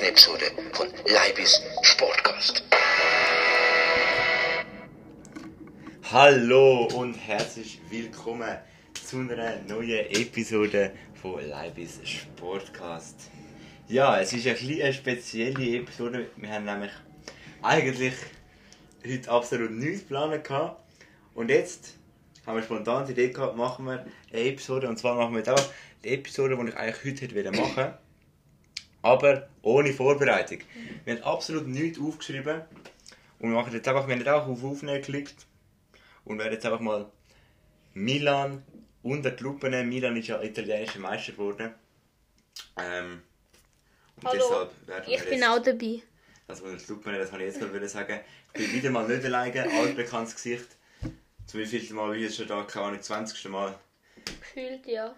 nächsten Episode von Leibis Sportcast. Hallo und herzlich willkommen zu einer neuen Episode von Leibis Sportcast. Ja, es ist ein bisschen eine spezielle Episode. Wir haben nämlich eigentlich heute absolut nichts geplant. Und jetzt haben wir spontan die Idee gehabt, machen wir eine Episode. Und zwar machen wir jetzt die Episode, die ich eigentlich heute machen wollen. Aber ohne Vorbereitung. Wir haben absolut nichts aufgeschrieben. Und wir machen jetzt einfach, wir haben jetzt auch auf Aufnehmen geklickt. Und werden jetzt einfach mal Milan unter die Lupe nehmen. Milan ist ja italienischer Meister geworden. Ähm, und Hallo, deshalb ich bin jetzt, auch dabei. das unter die Lupe nehmen, das kann ich jetzt gerade sagen. Ich bin wieder mal nicht alleine, altbekanntes Gesicht. Zum wievielten Mal ich jetzt schon da? Keine Ahnung, 20. Mal. Gefühlt, ja.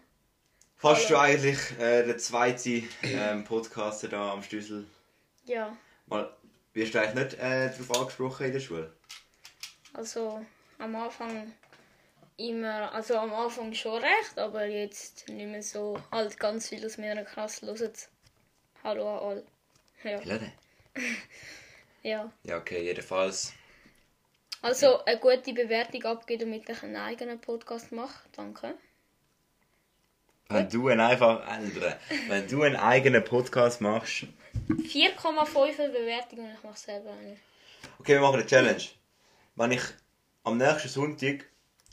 Fast Hallo. schon eigentlich äh, der zweite ähm, Podcaster da am Schlüssel. Ja, Mal, wirst du eigentlich nicht äh, darauf angesprochen in der Schule? also am Anfang immer, also am Anfang schon recht, aber jetzt nicht mehr so. Halt ganz viel aus meiner Klasse hören. Hallo an alle. Ja, ja. Ja, okay, jedenfalls. Also eine gute Bewertung abgeben, damit ich einen eigenen Podcast mache. Danke. Wenn du einen einfach ändern, wenn du einen eigenen Podcast machst. 4,5 Bewertungen und ich mache selber eine. Okay, wir machen eine Challenge. Wenn ich am nächsten Sonntag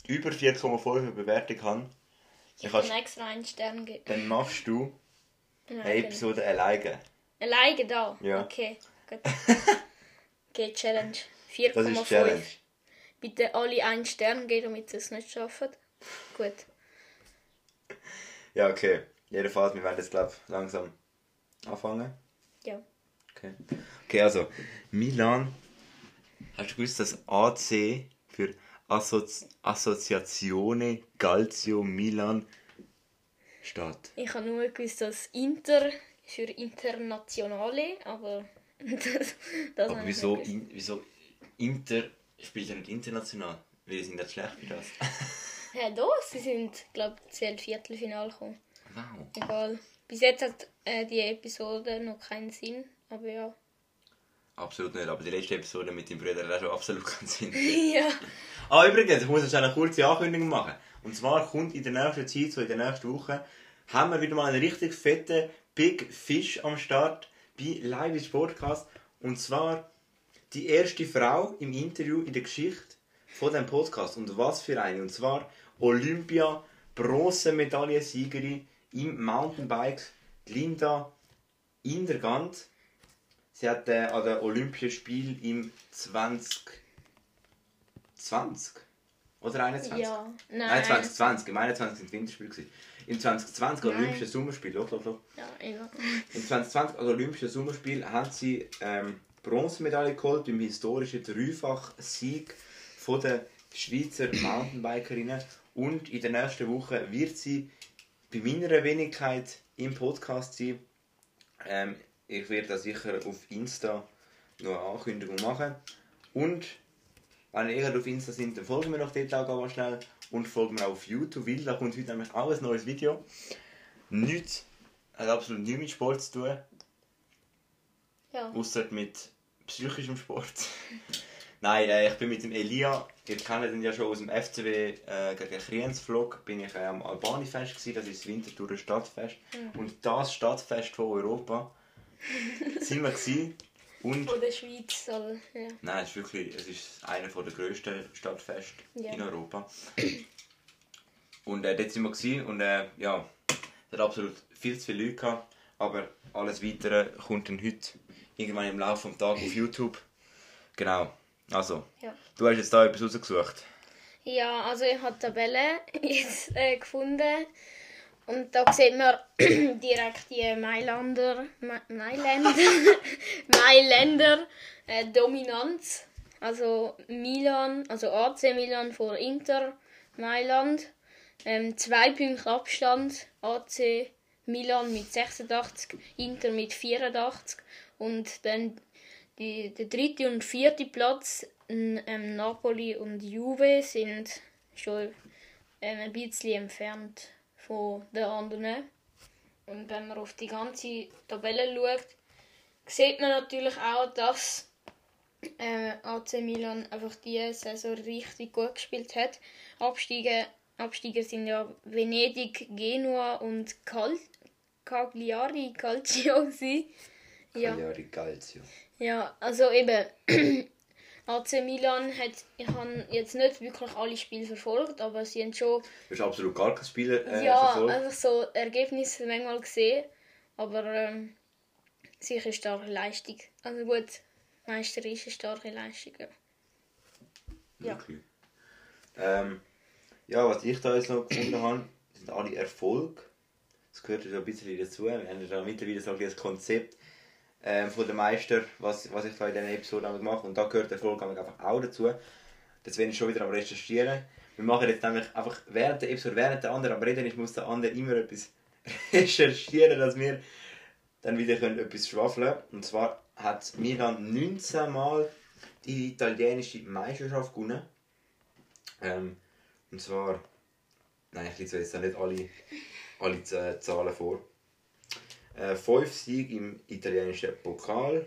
über 4,5 Bewertung habe, Ich dann, kann extra einen Stern geben. dann machst du Eine eine Episode alleine. Alleine da? Ja. Okay, gut. Okay, Challenge. Das ist 4,5. Challenge. Bitte alle einen Stern geben, damit sie es nicht schaffen. Gut. Ja, okay. Jedenfalls, wir werden jetzt, glaube ich, langsam anfangen. Ja. Okay. Okay, also, Milan. Hast du gewusst, dass AC für Assozi Associazione Calcio Milan steht? Ich habe nur gewusst, dass Inter für Internationale, aber das, das Aber wieso, in, wieso Inter spielt ja nicht international? Die sind nicht schlecht für das. Ja, doch, sie sind, glaube ich, zu Viertelfinale gekommen. wow. Egal. Bis jetzt hat äh, die Episode noch keinen Sinn, aber ja. Absolut nicht, aber die letzte Episode mit dem Bruder hat auch schon absolut keinen Sinn. ja. Ah, übrigens, ich muss jetzt eine kurze Ankündigung machen. Und zwar kommt in der nächsten Zeit, so in der nächsten Woche, haben wir wieder mal einen richtig fetten Big Fish am Start bei Live is Podcast. Und zwar die erste Frau im Interview in der Geschichte von dem Podcast. Und was für eine? Und zwar Olympia Bronzemedaillensiegerin im Mountainbike, Linda Indergant. Sie hat äh, an den Olympischen Spielen im 2020 oder 21? Ja. Nein. Nein, 2020. Im 21 sind Winterspiele. gewesen. Im 2020 Nein. Olympische Sommerspiele. Doch, doch, doch. Ja, egal. Im 2020 also Olympische Sommerspiel haben sie ähm, Bronzemedaille geholt im historischen Dreifach-Sieg von der Schweizer Mountainbikerinnen und in der nächsten Woche wird sie bei meiner Wenigkeit im Podcast sein. Ähm, ich werde da sicher auf Insta noch eine Ankündigung machen und wenn ihr gerade auf Insta sind, dann folgen wir noch dort auch ganz schnell und folgen mir auch auf YouTube, weil da kommt heute nämlich auch ein neues Video. Nichts, hat absolut nichts mit Sport zu tun, Ja. außer mit psychischem Sport. Nein, äh, ich bin mit dem Elia, ihr kennt ihn ja schon aus dem FCW äh, gegen Kriens-Vlog, bin ich äh, am Albani-Fest gewesen, das ist das Winterthurer Stadtfest. Und das Stadtfest von Europa sind wir gewesen. Und Von der Schweiz, aber ja. Nein, es ist wirklich, es ist einer der grössten Stadtfeste Ja. in Europa. Und äh, dort sind wir gewesen und äh, ja, es hat absolut viel zu viele Leute gehabt, aber alles Weitere kommt dann heute irgendwann im Laufe des Tages auf YouTube. Genau, also, Ja. du hast jetzt da etwas rausgesucht. Ja, also ich habe die Tabelle jetzt äh, gefunden und da sieht man direkt die Mailander, Ma Mailänder, Mailänder äh, Dominanz. Also Milan, also AC Milan vor Inter Mailand. Ähm, zwei Punkte Abstand. AC Milan mit 86, Inter mit 84 und dann die, der dritte und vierte Platz, ähm, Napoli und Juve, sind schon ähm, ein bisschen entfernt von den anderen. Und wenn man auf die ganze Tabelle schaut, sieht man natürlich auch, dass äh, AC Milan einfach diese Saison richtig gut gespielt hat. Abstiege, Absteiger sind ja Venedig, Genua und Cal Cagliari Calcio. Cagliari Calcio. Ja, also eben AC Milan hat, ich habe jetzt nicht wirklich alle Spiele verfolgt, aber sie haben schon Du hast absolut gar kein Spieler äh, ja, verfolgt. einfach so Ergebnisse manchmal gesehen, aber ähm, sicher starke Leistung. Also gut, Meister ist eine starke Leistung. Ja. ja. Wirklich. Ähm, ja, was ich da jetzt noch gefunden habe, sind alle Erfolge. Das gehört ja ein bisschen dazu. Wir haben ja mittlerweile so ein Konzept ähm, von der Meister, was, was ich da in diesen Episoden mache. Und da gehört Erfolg einfach auch dazu. Das werde ich schon wieder am Recherchieren. Wir machen jetzt nämlich einfach während der Episode, während der andere am Reden ist, muss der andere immer etwas recherchieren, dass wir dann wieder können etwas schwafeln Und zwar hat Milan 19 Mal die italienische Meisterschaft gewonnen. Ähm, und zwar, nein, ich lese jetzt nicht alle, alle Zahlen vor. Äh, fünf Siege im italienischen Pokal,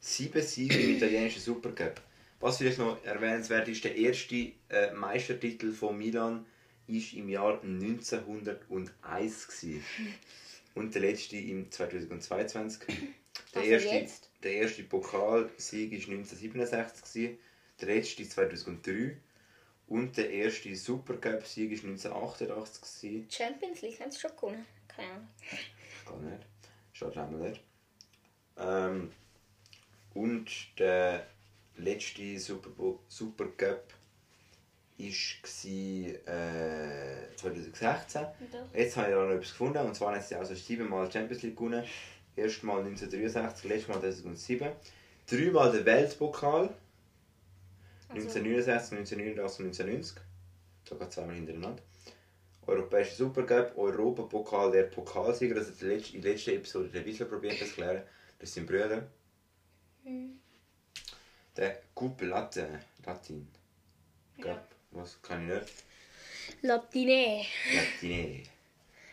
sieben Siege im italienischen Supercup. Was vielleicht noch erwähnenswert ist, der erste äh, Meistertitel von Milan ist im Jahr 1901 gewesen. und der letzte im 2022. Der Also erste, jetzt? der erste Pokalsieg ist 1967 gewesen, der letzte 2003 und der erste Supercup-Sieg ist 1988 gewesen. Champions League haben sie schon gewonnen. Keine Ahnung. Mal nicht. Ähm, und der letzte Super Supercup war äh, 2016. Doch. Jetzt habe ich da noch etwas gefunden. Und zwar haben sie also siebenmal Champions League gewonnen. Erstmal 1963, letztes Mal 2007. Dreimal den Weltpokal. 1969, 1989 und 1990. Sogar zweimal hintereinander. Europäischer Supercup, Europapokal, der Pokalsieger. Das hat die letzte, in der letzten Episode der Wiesler probiert das zu klären. Das sind Brüder. Der Coupe Latin. Latin. Cup. Was kann ich nicht? Latine. Latine.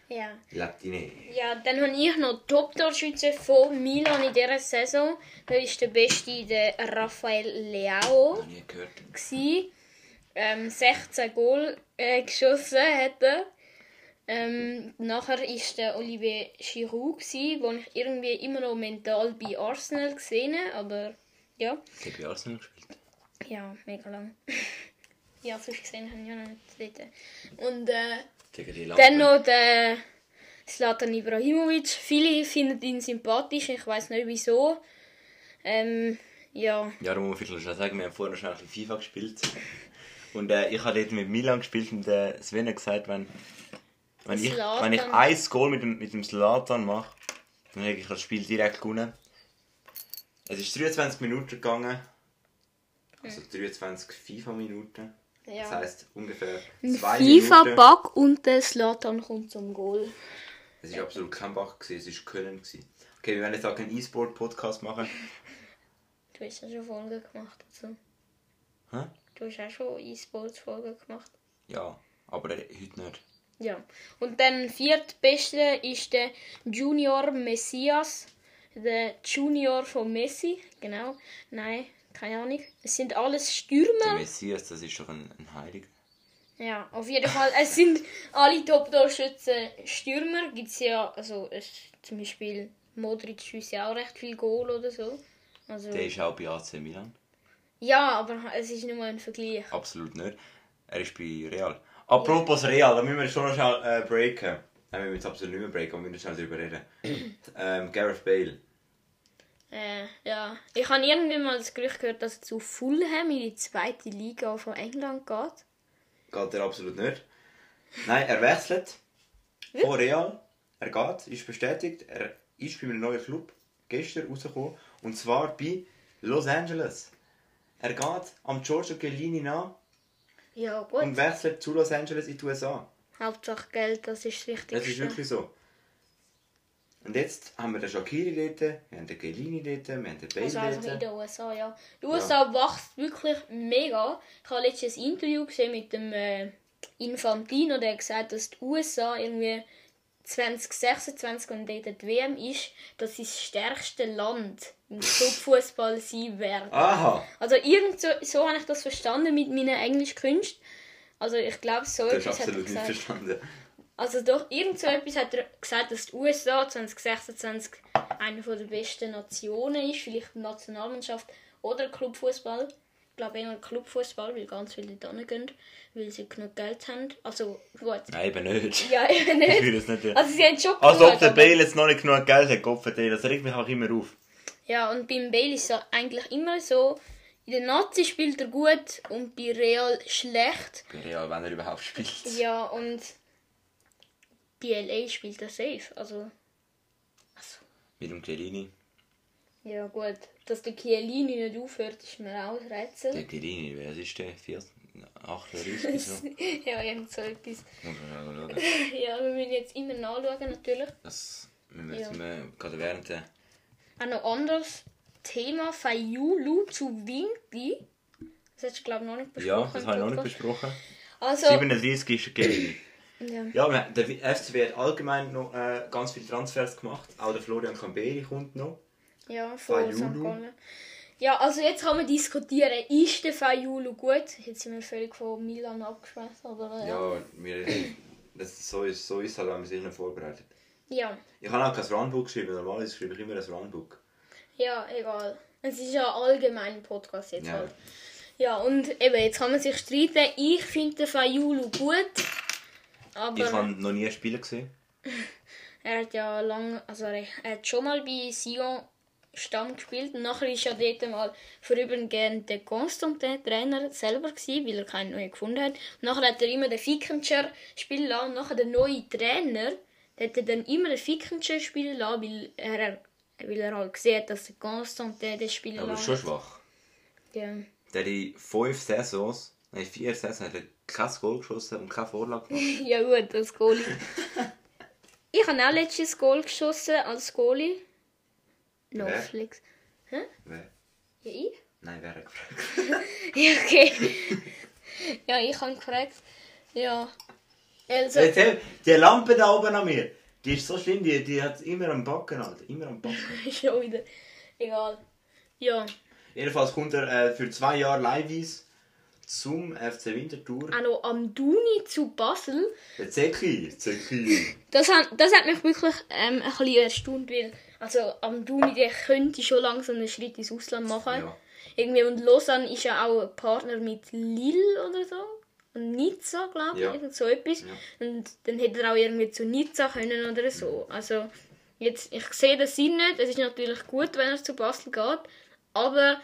Ja. Latine. Ja, dann habe ich noch Top-Torschütze von Milan in dieser Saison. Da ist der beste der Rafael Leao. Noch nie gehört. Ähm, 16 Goal äh, geschossen hat er. Ähm, nachher ist der Olivier Giroud gsi, wo ich irgendwie immer noch mental bei Arsenal gesehen habe, aber ja, Ich habe bei Arsenal gespielt. ja, mega lang. ja, sonst gesehen habe ich ja noch nicht dort. Und äh, dann noch der Zlatan Ibrahimovic. Viele finden ihn sympathisch, ich weiß nicht wieso. Ähm, ja, Ja, da muss man vielleicht schon sagen, wir haben vorher noch schnell ein bisschen FIFA gespielt. Und äh, ich habe dort mit Milan gespielt und äh, Sven hat gesagt, wenn, wenn, ich, Zlatan. wenn ich ein Goal mit dem, mit dem Slatan mache, dann habe ich das Spiel direkt gewonnen. Es ist 23 Minuten gegangen. Also 23 FIFA-Minuten. Das ja. heisst ungefähr zwei Minuten. FIFA-Bug und der Slatan kommt zum Goal. Es war absolut kein Bach, gewesen, es war Köln. gewesen. Okay, wir werden jetzt auch keinen E-Sport-Podcast machen. Du hast ja schon Folgen gemacht dazu. Hä? Du hast auch schon E-Sports-Folgen gemacht. Ja, aber heute nicht. Ja. Und dann viertbeste ist der Junior Messias. Der Junior von Messi. Genau. Nein, keine Ahnung. Es sind alles Der Stürmer. Messias, das ist doch ein, ein Heiliger. Ja, auf jeden Fall. Es sind alle Top-Torschützen Stürmer. Gibt es ja, also es, zum Beispiel Modric schießt ja auch recht viel Goal oder so. Also, Der ist auch bei AC Milan. Ja, aber es ist nur ein Vergleich. Absolut nicht. Er ist bei Real. Apropos Real, da müssen wir schon noch schnell äh, breaken. Nein, wir müssen jetzt absolut nicht mehr breaken, aber wir müssen schnell darüber reden. ähm, Gareth Bale. Äh, ja. Ich habe irgendwann mal das Gerücht gehört, dass er zu Fulham in die zweite Liga von England geht. Geht er absolut nicht. Nein, er wechselt. Von Real. Er geht, ist bestätigt. Er ist bei einem neuen Club gestern rausgekommen. Und zwar bei Los Angeles. Er geht am Giorgio Chiellini nach Ja, gut. und wechselt zu Los Angeles in die USA. Hauptsache Geld, das ist das Wichtigste. Das ist wirklich so. Und jetzt haben wir den Shakiri dort, wir haben den Chiellini dort, wir haben den Bale Also einfach in dort. den USA, ja. Die USA wächst wirklich mega. Ich habe letztens ein Interview gesehen mit dem, äh, Infantino, der hat gesagt, dass die USA irgendwie 2026 und dort die WM ist, dass sie das stärkste Land Clubfußball sein werden. Aha! Also irgend so, so habe ich das verstanden mit meinen Englischkünsten. Also ich glaube so Das ist etwas hat er absolut nicht gesagt. verstanden. Also doch, irgend so etwas hat er gesagt, dass die USA 2026 eine von der besten Nationen ist, vielleicht Nationalmannschaft oder Clubfußball. Ich glaube eher Clubfußball, weil ganz viele da gehen, weil sie genug Geld haben. Also gut. Nein, eben nicht. Ja, eben Ich nicht. will das nicht. Also sie haben schon Als ob der Bale jetzt noch nicht genug Geld hat, Gott verdammt, das regt mich auch immer auf. Ja, und beim Bale ist es eigentlich immer so, in der Nazi spielt er gut und bei Real schlecht. Bei Real, wenn er überhaupt spielt. Ja, und bei LA spielt er safe. Also, also Mit dem Chiellini. ja gut. Dass der Chiellini nicht aufhört, ist mir auch ein Rätsel. Der Chiellini, wer ist der? 40? 38 so? ja, irgend so etwas. Muss man schauen. Ja, wir müssen jetzt immer nachschauen, natürlich. Das müssen wir Ja. gerade während der... Auch noch anderes Thema, Fayulu zu Winki. Das hast du, glaube ich, noch nicht besprochen. Ja, das habe ich noch nicht besprochen. Also, 37 ist Chiellini. ja. Ja, der FCB hat allgemein noch äh, ganz viele Transfers gemacht. Auch der Florian Camberi kommt noch. Ja, von Fayulu. St. Gallen. Ja, also jetzt kann man diskutieren, ist der Fayulu gut? Jetzt sind wir völlig von Milan aber äh, Ja, wir, das, so, ist, so ist es halt, wenn man sich nicht vorbereitet. Ja. Ich habe auch kein Runbook geschrieben, normalerweise schreibe ich immer ein Runbook. Ja, egal. Es ist ja allgemein ein Podcast jetzt Ja. halt. Ja, und eben, jetzt kann man sich streiten. Ich finde den Fayulu gut, aber Ich habe noch nie ein Spiel gesehen. er hat ja lange, also er, hat schon mal bei Sion Stamm gespielt und nachher ist er dort mal vorübergehend der Constantin Trainer selber gewesen, weil er keinen neuen gefunden hat. Und nachher hat er immer den Fickentscher spielen lassen und nachher der neue Trainer, der hat er dann immer den Fickentscher spielen lassen, weil er, weil er halt gesehen hat, dass der Constantin den spielen Aber schon schwach. Ja. Der hat in fünf Saisons, nein, vier Saisons, hat er kein Goal geschossen und keine Vorlage gemacht. ja gut, als Goalie. ich habe auch letztes Goal geschossen als Goalie. Netflix. Wer? Ja, ich? Nein, wer hat gefragt? Ja, okay. ja, ich habe gefragt. Ja. Also, Erzähl, die Lampe da oben an mir, die ist so schlimm, die, die hat immer am Backen, Alter. Immer am Backen. schon wieder. Egal. Ja. Jedenfalls kommt er äh, für zwei Jahre Leihweise zum FC Winterthur. Auch noch am Duni zu Basel. Der Zeki, Zeki. Das hat, das hat mich wirklich ähm, ein bisschen erstaunt, weil also am Duni der könnte schon langsam einen Schritt ins Ausland machen. Ja. Irgendwie, und Lausanne ist ja auch ein Partner mit Lille oder so. Und Nizza, glaube ich, Ja. irgend so etwas. Ja. Und dann hätte er auch irgendwie zu Nizza können oder so. Also, jetzt, ich sehe den Sinn nicht. Es ist natürlich gut, wenn er zu Basel geht. Aber,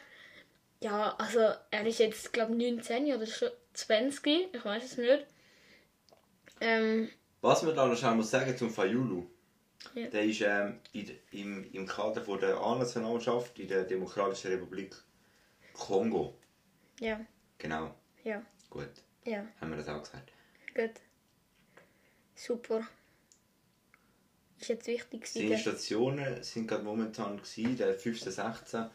ja, also, er ist jetzt, glaube ich, 19 oder schon 20. Ich weiß es nicht. Ähm, Was man da noch muss sagen zum Fayulu. Ja. Der ist ähm, in, im, im Kader von der A-Nationalmannschaft in der Demokratischen Republik Kongo. ja, Genau, ja, gut. Ja, Haben wir das auch gesagt. gut. Super. Ist jetzt wichtig Seine gewesen. Stationen sind gerade momentan gewesen, der 15-16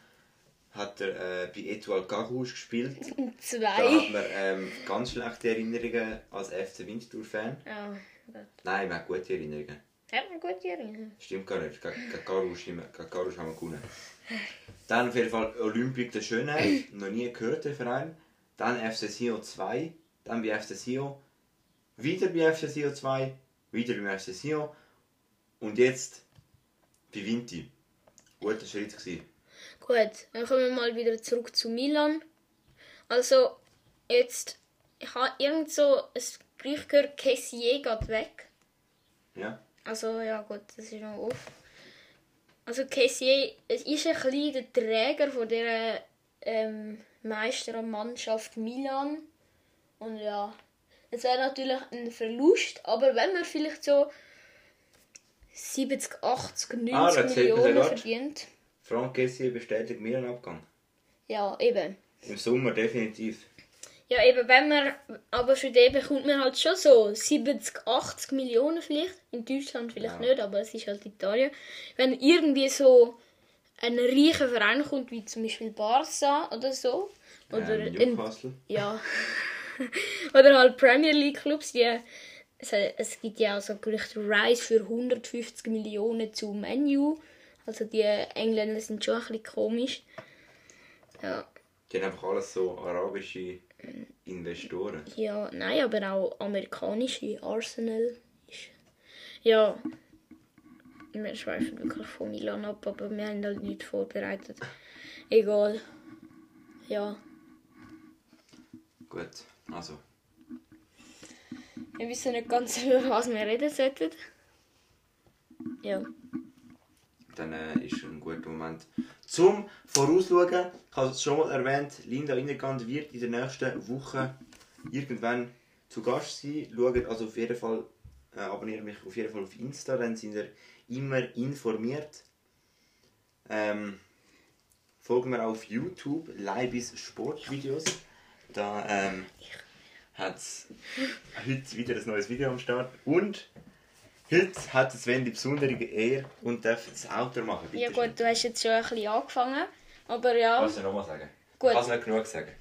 hat er äh, bei Etoile Carouge gespielt. Da hat Zwei. man ähm, ganz schlechte Erinnerungen als FC Winterthur-Fan. Ja, gut. Nein, wir haben gute Erinnerungen. Hat mir gut erinnert. Stimmt gar nicht. Gegen Carouge haben wir gewonnen. Dann auf jeden Fall Olympique de Schönheim, noch nie gehört, der Verein. Dann FC Sion 2, dann bei FC Sion, wieder bei FC Sion 2, wieder beim FC Sion und jetzt bei Vinti. Guter Schritt gewesen. Gut, dann kommen wir mal wieder zurück zu Milan. Also, jetzt, ich habe irgend so ein Gerücht gehört, Kessier geht weg. Ja? Also, ja gut, das ist noch off. Also, Kessier, es ist ein bisschen der Träger von dieser ähm, Meistermannschaft Milan. Und ja, es wäre natürlich ein Verlust, aber wenn man vielleicht so 70, 80, 90 Ah, da zählt man Millionen Ort. verdient. Frank Kessier bestätigt mir einen Abgang. Ja, eben. Im Sommer definitiv. Ja, eben, wenn man, aber für den bekommt man halt schon so 70, 80 Millionen vielleicht. In Deutschland vielleicht Ja. nicht, aber es ist halt Italien. Wenn irgendwie so ein reicher Verein kommt, wie zum Beispiel Barca oder so, oder ähm, ein, Newcastle. ja, Oder halt Premier League Clubs, die es, es gibt ja auch so Gerüchte, Rice für 150 Millionen zu Menu. Also die Engländer sind schon ein bisschen komisch. Ja, Die haben einfach alles so arabische Investoren. ja nein, aber auch amerikanische Arsenal. Ist, ja, wir schweifen wirklich von Milan ab, aber wir haben halt nichts vorbereitet. Egal. Ja, Gut, also. wir wissen nicht ganz, über was wir reden sollten. Ja. Dann äh, ist ein guter Moment zum Vorausschauen. Ich habe es schon mal erwähnt, Linda Innegand wird in der nächsten Woche irgendwann zu Gast sein. Schaut also auf jeden Fall, äh, abonniert mich auf jeden Fall auf Insta, dann sind ihr immer informiert. Ähm, folgen wir auf YouTube, Leibis Sportvideos. Da ähm, hat es heute wieder ein neues Video am Start. Und heute hat Sven die besondere Ehre und darf das Auto machen. Bitte ja gut, du hast jetzt schon ein bisschen angefangen. Aber ja, Kannst du nochmal sagen? Gut. Ich kann es nicht genug sagen.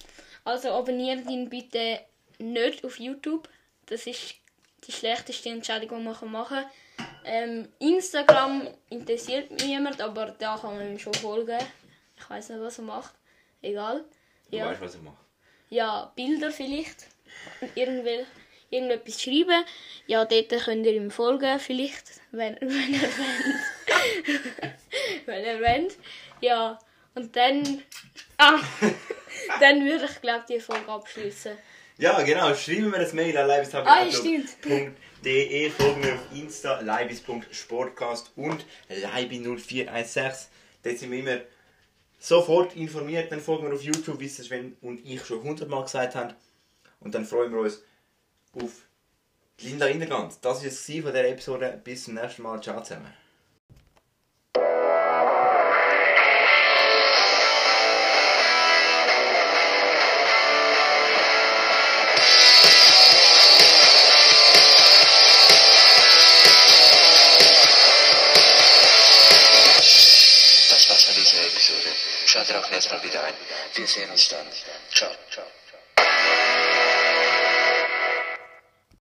also abonniert ihn bitte nicht auf YouTube. Das ist die schlechteste Entscheidung, die man machen kann. Ähm, Instagram interessiert mich niemand, aber da kann man ihm schon folgen. Ich weiß nicht, was er macht. Egal. Du Ja. weißt, was ich mache. Ja, Bilder vielleicht. Und irgendwel, irgendetwas schreiben. Ja, dort könnt ihr ihm folgen, vielleicht, wenn, wenn er wollt. wenn er wollt. Ja, und dann. Ah, dann würde ich, glaube die Folge abschließen. Ja, genau. Schreiben wir das Mail an Ah, leibis.de. Folgen wir auf Insta, leibis.sportcast und leibi0416. Dort sind wir immer sofort informiert. Dann folgen wir auf YouTube, wie es Sven und ich schon hundertmal gesagt haben. Und dann freuen wir uns auf Linda Innegand. Das war es von dieser Episode. Bis zum nächsten Mal. Ciao zusammen. Das war's von dieser Episode. Schaltet auch